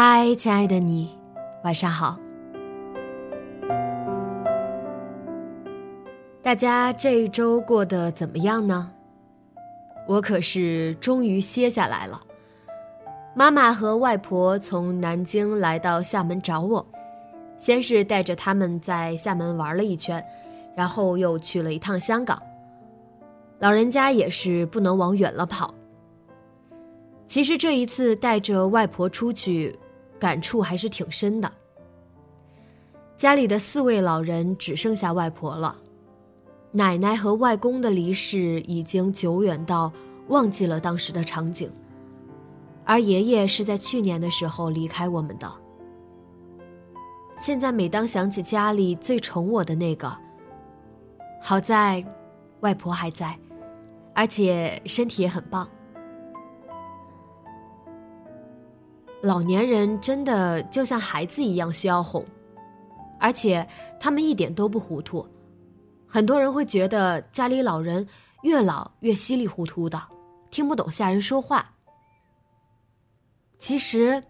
嗨，亲爱的你，晚上好。大家这一周过得怎么样呢？我可是终于歇下来了。妈妈和外婆从南京来到厦门找我，先是带着他们在厦门玩了一圈，然后又去了一趟香港。老人家也是不能往远了跑。其实这一次带着外婆出去，感触还是挺深的。家里的四位老人只剩下外婆了，奶奶和外公的离世已经久远到忘记了当时的场景，而爷爷是在去年的时候离开我们的。现在每当想起家里最宠我的那个，好在外婆还在，而且身体也很棒。老年人真的就像孩子一样需要哄，而且他们一点都不糊涂。很多人会觉得家里老人越老越稀里糊涂的，听不懂下人说话。其实，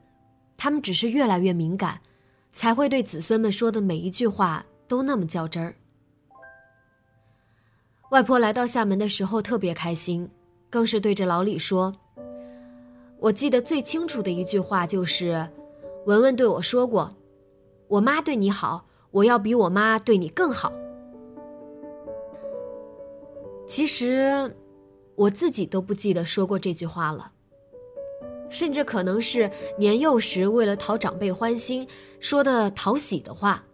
他们只是越来越敏感，才会对子孙们说的每一句话都那么较真儿。外婆来到厦门的时候特别开心，更是对着老李说。我记得最清楚的一句话就是，文文对我说过：“我妈对你好，我要比我妈对你更好。”其实，我自己都不记得说过这句话了，甚至可能是年幼时为了讨长辈欢心说的讨喜的话。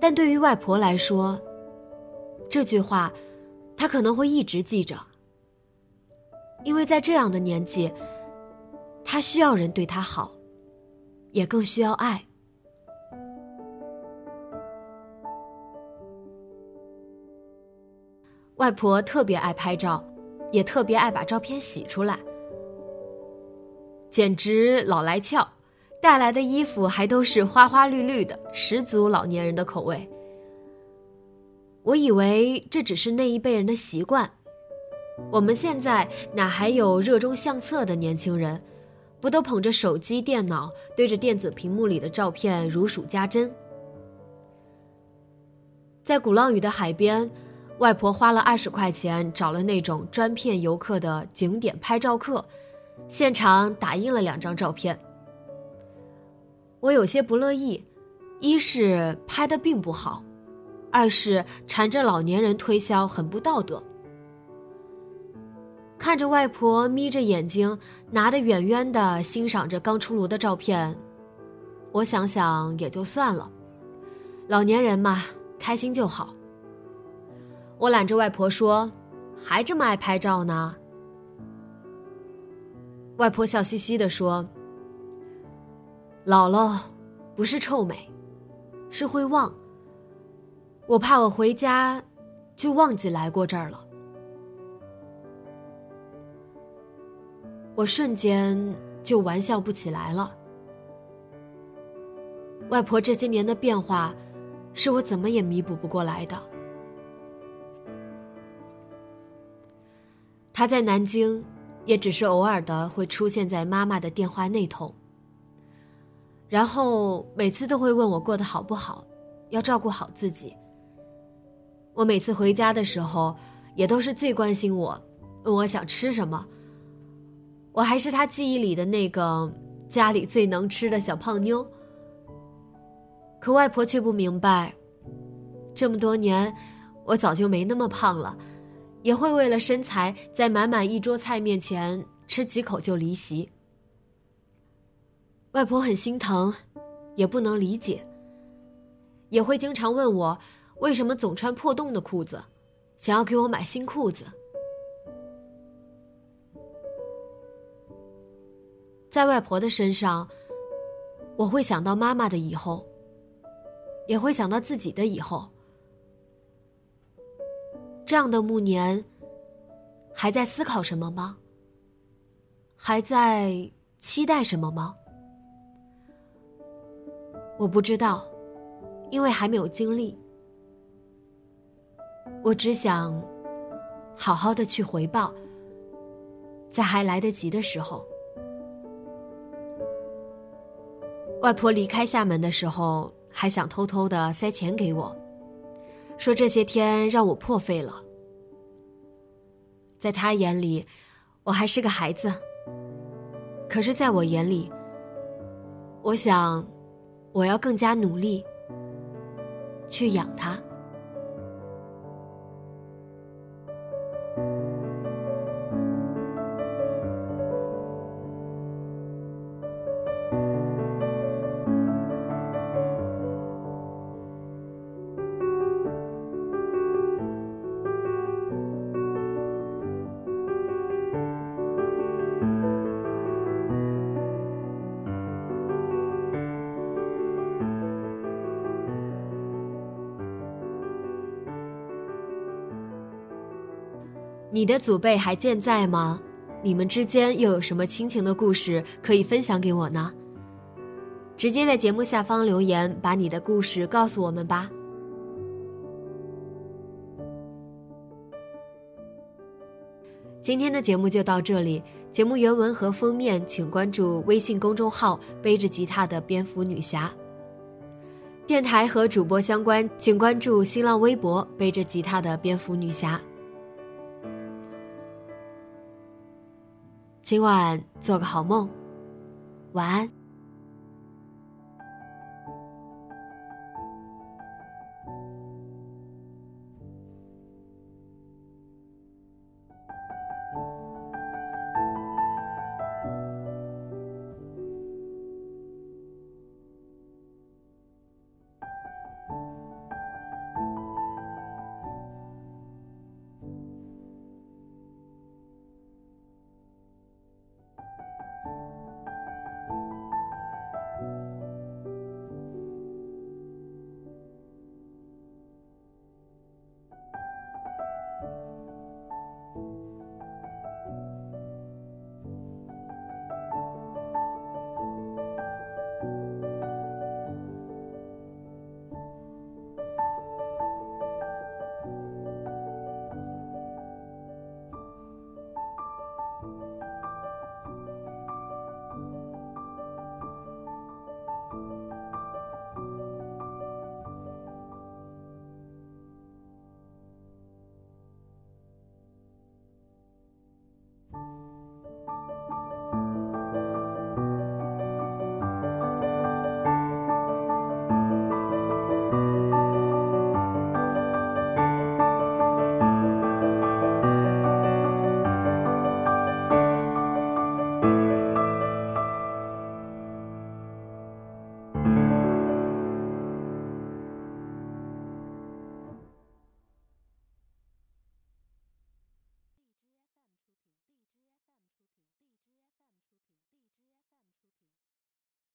但对于外婆来说，这句话，她可能会一直记着。因为在这样的年纪，他需要人对他好，也更需要爱。外婆特别爱拍照，也特别爱把照片洗出来，简直老来俏。带来的衣服还都是花花绿绿的，十足老年人的口味。我以为这只是那一辈人的习惯。我们现在哪还有热衷相册的年轻人？不都捧着手机、电脑，对着电子屏幕里的照片如数家珍？在鼓浪屿的海边，外婆花了二十块钱找了那种专骗游客的景点拍照课，现场打印了两张照片。我有些不乐意，一是拍的并不好，二是缠着老年人推销很不道德。看着外婆眯着眼睛，拿得远远的欣赏着刚出炉的照片，我想想也就算了，老年人嘛，开心就好。我揽着外婆说：“还这么爱拍照呢？”外婆笑嘻嘻的说：“老了，不是臭美，是会忘。我怕我回家，就忘记来过这儿了。”我瞬间就玩笑不起来了。外婆这些年的变化，是我怎么也弥补不过来的。她在南京，也只是偶尔的会出现在妈妈的电话那头。然后每次都会问我过得好不好，要照顾好自己。我每次回家的时候，也都是最关心我，问我想吃什么。我还是他记忆里的那个家里最能吃的小胖妞，可外婆却不明白，这么多年，我早就没那么胖了，也会为了身材在满满一桌菜面前吃几口就离席。外婆很心疼，也不能理解，也会经常问我为什么总穿破洞的裤子，想要给我买新裤子。在外婆的身上，我会想到妈妈的以后，也会想到自己的以后。这样的暮年，还在思考什么吗？还在期待什么吗？我不知道，因为还没有经历。我只想好好的去回报，在还来得及的时候。外婆离开厦门的时候，还想偷偷的塞钱给我，说这些天让我破费了。在她眼里，我还是个孩子。可是，在我眼里，我想，我要更加努力去养他。你的祖辈还健在吗？你们之间又有什么亲情的故事可以分享给我呢？直接在节目下方留言，把你的故事告诉我们吧。今天的节目就到这里，节目原文和封面请关注微信公众号“背着吉他的蝙蝠女侠”。电台和主播相关，请关注新浪微博“背着吉他的蝙蝠女侠”。今晚做个好梦，晚安。